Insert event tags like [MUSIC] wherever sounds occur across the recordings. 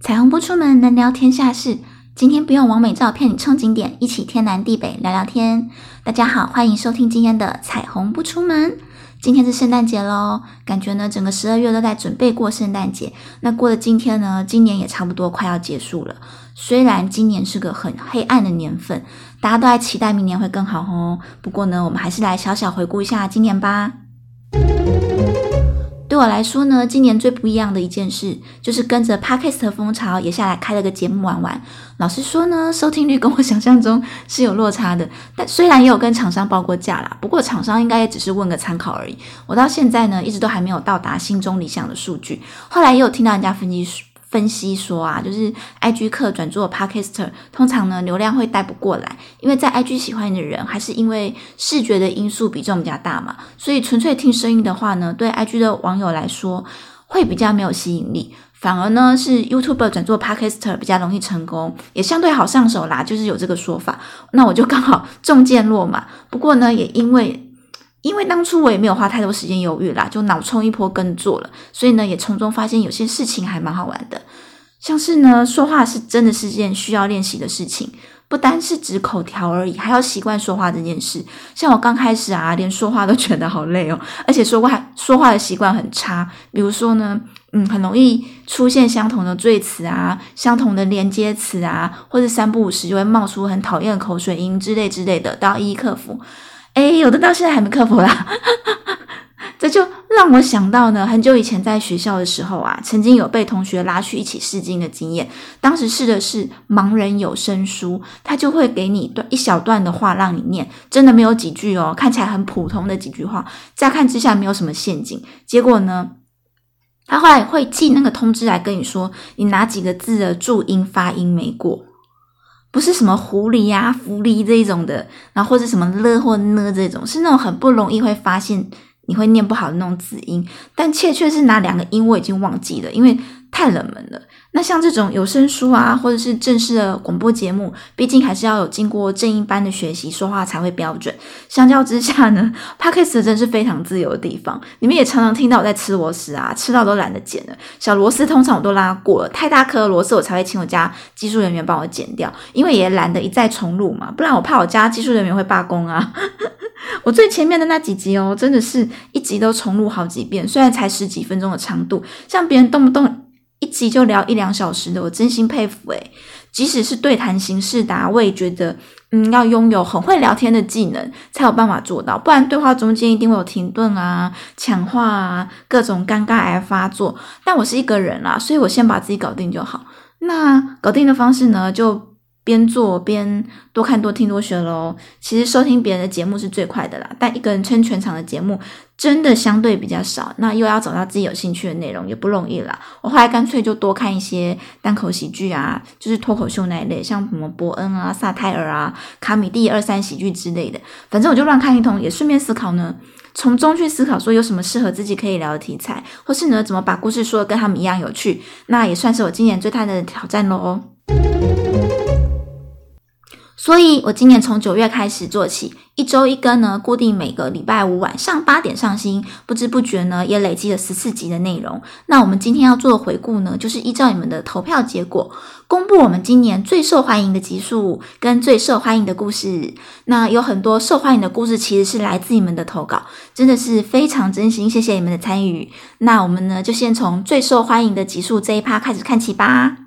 彩虹不出门，能聊天下事。今天不用完美照骗你冲景点，一起天南地北聊聊天。大家好，欢迎收听今天的彩虹不出门。今天是圣诞节喽，感觉呢整个十二月都在准备过圣诞节。那过了今天呢，今年也差不多快要结束了。虽然今年是个很黑暗的年份，大家都在期待明年会更好哦。不过呢，我们还是来小小回顾一下今年吧。对我来说呢，今年最不一样的一件事，就是跟着 Podcast 风潮也下来开了个节目玩玩。老实说呢，收听率跟我想象中是有落差的。但虽然也有跟厂商报过价啦，不过厂商应该也只是问个参考而已。我到现在呢，一直都还没有到达心中理想的数据。后来也有听到人家分析。分析说啊，就是 I G 客转做 Podcaster，通常呢流量会带不过来，因为在 I G 喜欢你的人，还是因为视觉的因素比重比较大嘛，所以纯粹听声音的话呢，对 I G 的网友来说会比较没有吸引力，反而呢是 YouTuber 转做 Podcaster 比较容易成功，也相对好上手啦，就是有这个说法。那我就刚好 [LAUGHS] 中箭落马，不过呢也因为。因为当初我也没有花太多时间犹豫啦，就脑冲一波跟做了，所以呢，也从中发现有些事情还蛮好玩的。像是呢，说话是真的是件需要练习的事情，不单是指口条而已，还要习惯说话这件事。像我刚开始啊，连说话都觉得好累哦，而且说话说话的习惯很差。比如说呢，嗯，很容易出现相同的赘词啊，相同的连接词啊，或者三不五时就会冒出很讨厌的口水音之类之类的，都要一一克服。哎，有的到现在还没克服啦，让我想到呢，很久以前在学校的时候啊，曾经有被同学拉去一起试镜的经验。当时试的是盲人有声书，他就会给你段一小段的话让你念，真的没有几句哦，看起来很普通的几句话，乍看之下没有什么陷阱。结果呢，他后来会寄那个通知来跟你说，你哪几个字的注音发音没过。不是什么狐狸呀、狐狸这一种的，然后或者什么了或呢这种，是那种很不容易会发现你会念不好的那种子音，但切却是哪两个音我已经忘记了，因为。太冷门了。那像这种有声书啊，或者是正式的广播节目，毕竟还是要有经过正音班的学习，说话才会标准。相较之下呢，[LAUGHS] Podcast 真是非常自由的地方。你们也常常听到我在吃螺丝啊，吃到都懒得剪了。小螺丝通常我都拉过了，太大颗的螺丝我才会请我家技术人员帮我剪掉，因为也懒得一再重录嘛，不然我怕我家技术人员会罢工啊。[LAUGHS] 我最前面的那几集哦，真的是一集都重录好几遍，虽然才十几分钟的长度，像别人动不动。一集就聊一两小时的，我真心佩服诶即使是对谈形式的，我也觉得，嗯，要拥有很会聊天的技能，才有办法做到，不然对话中间一定会有停顿啊、抢话啊、各种尴尬而发作。但我是一个人啦，所以我先把自己搞定就好。那搞定的方式呢，就。边做边多看多听多学喽。其实收听别人的节目是最快的啦，但一个人撑全场的节目真的相对比较少。那又要找到自己有兴趣的内容也不容易啦。我后来干脆就多看一些单口喜剧啊，就是脱口秀那一类，像什么伯恩啊、萨泰尔啊、卡米蒂二三喜剧之类的。反正我就乱看一通，也顺便思考呢，从中去思考说有什么适合自己可以聊的题材，或是呢怎么把故事说的跟他们一样有趣。那也算是我今年最大的挑战喽。所以，我今年从九月开始做起，一周一更呢，固定每个礼拜五晚上八点上新。不知不觉呢，也累积了十四集的内容。那我们今天要做的回顾呢，就是依照你们的投票结果，公布我们今年最受欢迎的集数跟最受欢迎的故事。那有很多受欢迎的故事，其实是来自你们的投稿，真的是非常真心，谢谢你们的参与。那我们呢，就先从最受欢迎的集数这一趴开始看起吧。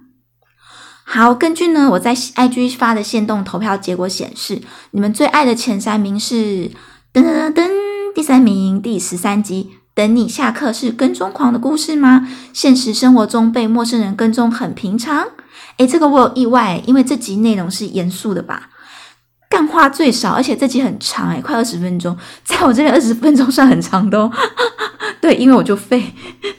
好，根据呢我在 IG 发的线动投票结果显示，你们最爱的前三名是噔噔噔，第三名第十三集，等你下课是跟踪狂的故事吗？现实生活中被陌生人跟踪很平常。诶，这个我有意外，因为这集内容是严肃的吧？干话最少，而且这集很长，诶，快二十分钟，在我这边二十分钟算很长的哦。[LAUGHS] 对，因为我就废。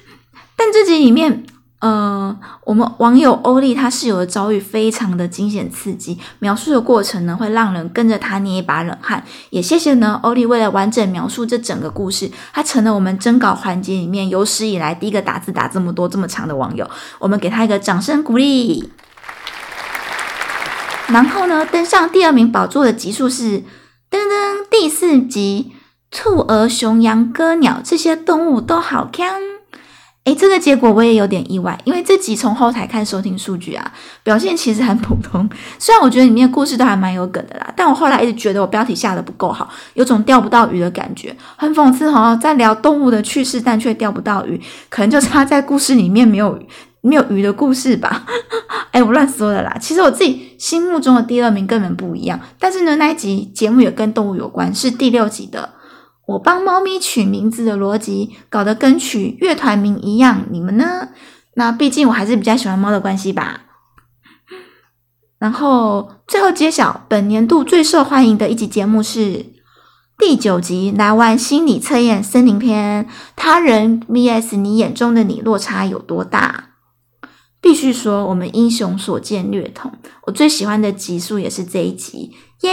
[LAUGHS] 但这集里面。呃，我们网友欧丽她室友的遭遇非常的惊险刺激，描述的过程呢会让人跟着她捏一把冷汗。也谢谢呢，欧丽为了完整描述这整个故事，她成了我们征稿环节里面有史以来第一个打字打这么多这么长的网友，我们给她一个掌声鼓励。然后呢，登上第二名宝座的集数是噔噔第四集，兔儿、熊、羊、鸽、鸟这些动物都好看。诶，这个结果我也有点意外，因为这集从后台看收听数据啊，表现其实很普通。[LAUGHS] 虽然我觉得里面故事都还蛮有梗的啦，但我后来一直觉得我标题下的不够好，有种钓不到鱼的感觉，很讽刺哦，在聊动物的趣事，但却钓不到鱼，可能就差在故事里面没有没有鱼的故事吧。[LAUGHS] 哎，我乱说的啦，其实我自己心目中的第二名根本不一样。但是呢，那一集节目也跟动物有关，是第六集的。我帮猫咪取名字的逻辑搞得跟取乐团名一样，你们呢？那毕竟我还是比较喜欢猫的关系吧。然后最后揭晓，本年度最受欢迎的一集节目是第九集，来玩心理测验森林篇。他人 vs 你眼中的你，落差有多大？必须说，我们英雄所见略同。我最喜欢的集数也是这一集，耶！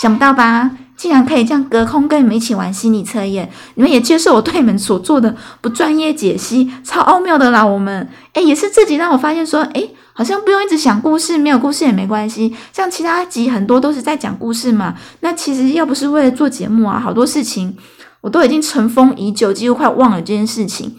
想不到吧？竟然可以这样隔空跟你们一起玩心理测验，你们也接受我对你们所做的不专业解析，超奥妙的啦！我们诶也是自己让我发现说，诶好像不用一直想故事，没有故事也没关系。像其他集很多都是在讲故事嘛，那其实要不是为了做节目啊，好多事情我都已经尘封已久，几乎快忘了这件事情。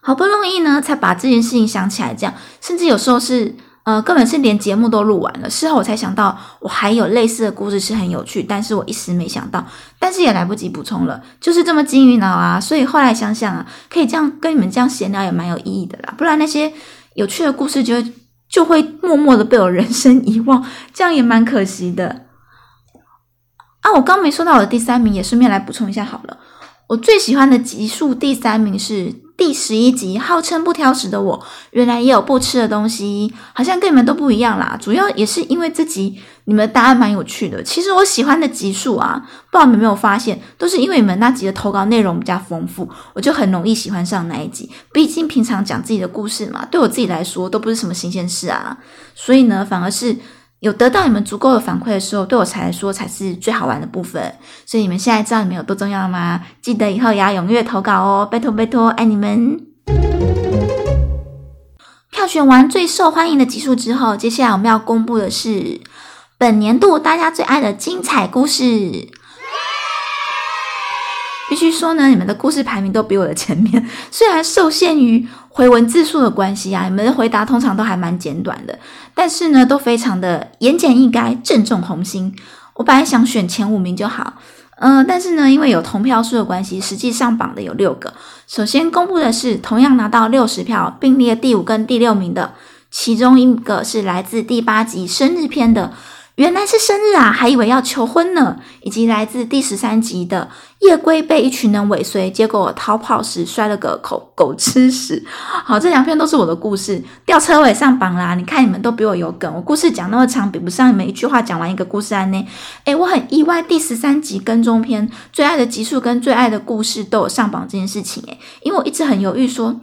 好不容易呢，才把这件事情想起来，这样甚至有时候是。呃，根本是连节目都录完了，事后我才想到，我还有类似的故事是很有趣，但是我一时没想到，但是也来不及补充了，就是这么金鱼脑啊！所以后来想想啊，可以这样跟你们这样闲聊也蛮有意义的啦，不然那些有趣的故事就就会默默的被我人生遗忘，这样也蛮可惜的。啊，我刚没说到我的第三名，也顺便来补充一下好了，我最喜欢的集数第三名是。第十一集，号称不挑食的我，原来也有不吃的东西，好像跟你们都不一样啦。主要也是因为这集你们的答案蛮有趣的。其实我喜欢的集数啊，不知道你们有没有发现，都是因为你们那集的投稿内容比较丰富，我就很容易喜欢上那一集。毕竟平常讲自己的故事嘛，对我自己来说都不是什么新鲜事啊，所以呢，反而是。有得到你们足够的反馈的时候，对我才来说才是最好玩的部分。所以你们现在知道你们有多重要了吗？记得以后也要踊跃投稿哦，拜托拜托，爱你们！票选完最受欢迎的集数之后，接下来我们要公布的是本年度大家最爱的精彩故事。必须说呢，你们的故事排名都比我的前面。[LAUGHS] 虽然受限于回文字数的关系啊，你们的回答通常都还蛮简短的，但是呢，都非常的言简意赅，正中红心。我本来想选前五名就好，嗯，但是呢，因为有同票数的关系，实际上榜的有六个。首先公布的是同样拿到六十票并列第五跟第六名的，其中一个是来自第八集生日篇的。原来是生日啊，还以为要求婚呢。以及来自第十三集的夜龟被一群人尾随，结果逃跑时摔了个口狗吃屎。[LAUGHS] 好，这两篇都是我的故事，吊车尾上榜啦。你看你们都比我有梗，我故事讲那么长，比不上你们一句话讲完一个故事案呢。诶，我很意外，第十三集跟踪篇最爱的集数跟最爱的故事都有上榜这件事情。诶，因为我一直很犹豫说。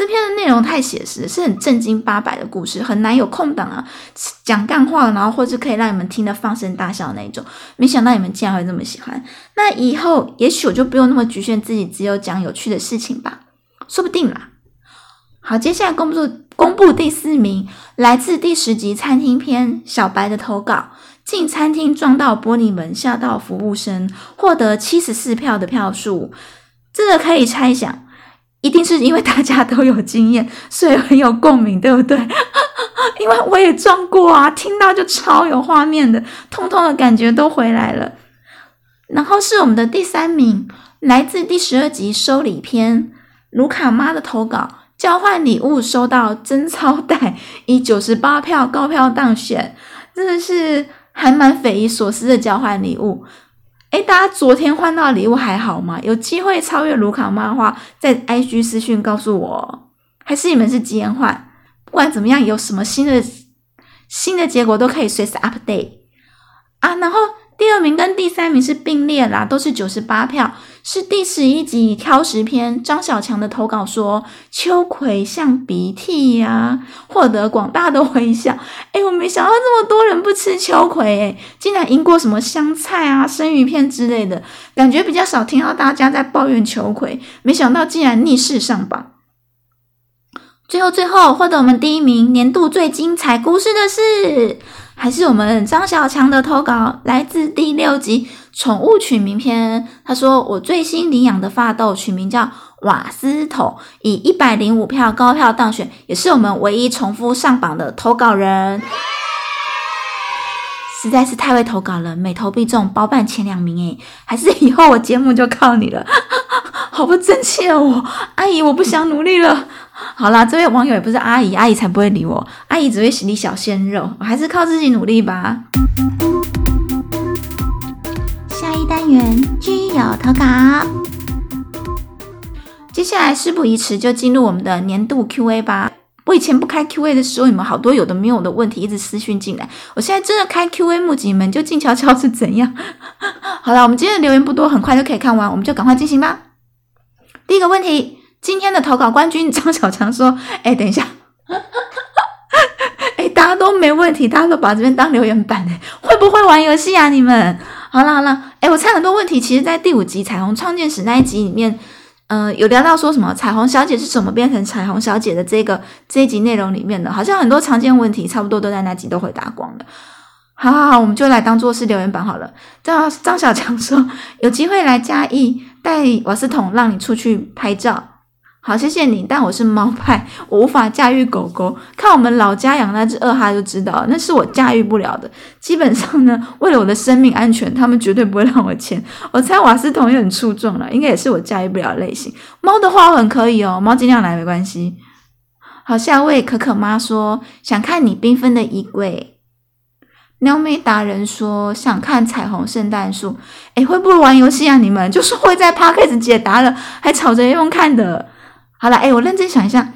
这篇的内容太写实，是很正经八百的故事，很难有空档啊讲干话，然后或者可以让你们听得放声大笑那一种。没想到你们竟然会这么喜欢，那以后也许我就不用那么局限自己，只有讲有趣的事情吧，说不定啦。好，接下来公布公布第四名，来自第十集餐厅篇小白的投稿，进餐厅撞到玻璃门，吓到服务生，获得七十四票的票数，这个可以猜想。一定是因为大家都有经验，[LAUGHS] 所以很有共鸣，对不对？[LAUGHS] 因为我也撞过啊，听到就超有画面的，通通的感觉都回来了。然后是我们的第三名，来自第十二集收礼篇，卢卡妈的投稿，交换礼物收到真钞袋，以九十八票高票当选，真的是还蛮匪夷所思的交换礼物。哎，大家昨天换到礼物还好吗？有机会超越卢卡漫画，在 IG 私讯告诉我，还是你们是今天换？不管怎么样，有什么新的新的结果都可以随时 update 啊，然后。第二名跟第三名是并列啦，都是九十八票，是第十一集挑食篇张小强的投稿说秋葵像鼻涕呀，获得广大的回响。哎，我没想到这么多人不吃秋葵，哎，竟然赢过什么香菜啊、生鱼片之类的，感觉比较少听到大家在抱怨秋葵，没想到竟然逆势上榜。最后最后获得我们第一名年度最精彩故事的是。还是我们张小强的投稿，来自第六集宠物取名篇，他说我最新领养的发豆取名叫瓦斯桶，以一百零五票高票当选，也是我们唯一重复上榜的投稿人。实在是太会投稿了，每投必中，包办前两名诶，还是以后我节目就靠你了，[LAUGHS] 好不争气哦！阿姨，我不想努力了。好啦，这位网友也不是阿姨，阿姨才不会理我，阿姨只会理小鲜肉，我还是靠自己努力吧。下一单元居友投稿，接下来事不宜迟，就进入我们的年度 Q&A 吧。我以前不开 Q&A 的时候，你们好多有的没有的问题一直私讯进来。我现在真的开 Q&A 募集，你们就静悄悄是怎样？[LAUGHS] 好了，我们今天的留言不多，很快就可以看完，我们就赶快进行吧。第一个问题，今天的投稿冠军张小强说：“ [LAUGHS] 哎，等一下，[LAUGHS] 哎，大家都没问题，大家都把这边当留言板哎，[LAUGHS] 会不会玩游戏啊？你们？好了好了，哎，我猜很多问题，其实在第五集彩虹创建史那一集里面。”嗯，有聊到说什么彩虹小姐是怎么变成彩虹小姐的这个这一集内容里面的，好像很多常见问题差不多都在那集都回答光了。好好好，我们就来当做是留言板好了。张张小强说有机会来嘉义带瓦斯桶让你出去拍照。好，谢谢你，但我是猫派，我无法驾驭狗狗。看我们老家养那只二哈就知道，那是我驾驭不了的。基本上呢，为了我的生命安全，他们绝对不会让我牵。我猜瓦斯桶也很出众了，应该也是我驾驭不了类型。猫的话我很可以哦，猫尽量来没关系。好，下一位可可妈说想看你缤纷的衣柜。喵妹达人说想看彩虹圣诞树。诶会不会玩游戏啊？你们 [LAUGHS] 就是会在 p o d c a s 解答了，还吵着用看的。好了，哎，我认真想一下，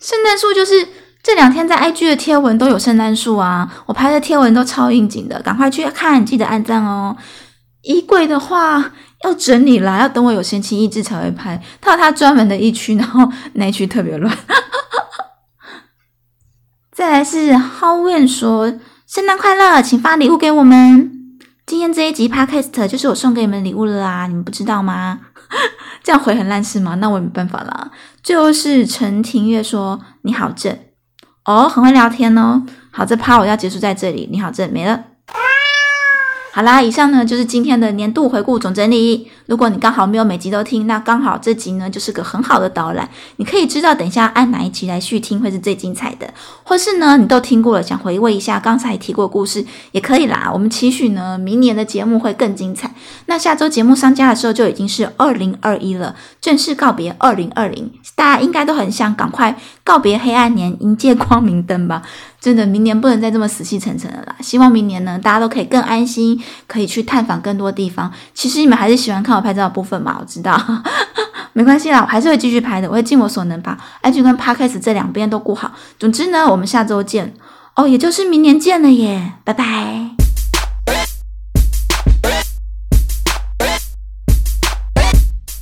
圣诞树就是这两天在 IG 的贴文都有圣诞树啊，我拍的贴文都超应景的，赶快去看，记得按赞哦。衣柜的话要整理啦，要等我有闲情逸致才会拍，它有它专门的一区，然后 [LAUGHS] 那一区特别乱。再来是 Howen 说圣诞快乐，请发礼物给我们。今天这一集 Podcast 就是我送给你们礼物了啦，你们不知道吗？[LAUGHS] 这样回很烂是吗？那我也没办法啦。最后是陈庭月说：“你好正哦，很会聊天哦。”好，这趴我要结束在这里。你好正没了。好啦，以上呢就是今天的年度回顾总整理。如果你刚好没有每集都听，那刚好这集呢就是个很好的导览，你可以知道等一下按哪一集来续听会是最精彩的，或是呢你都听过了，想回味一下刚才提过故事也可以啦。我们期许呢明年的节目会更精彩。那下周节目上架的时候就已经是二零二一了，正式告别二零二零，大家应该都很想赶快告别黑暗年，迎接光明灯吧。真的，明年不能再这么死气沉沉了啦！希望明年呢，大家都可以更安心，可以去探访更多地方。其实你们还是喜欢看我拍照的部分嘛？我知道，[LAUGHS] 没关系啦，我还是会继续拍的，我会尽我所能把 IG 跟 Podcast 这两边都顾好。总之呢，我们下周见哦，也就是明年见了耶，拜拜。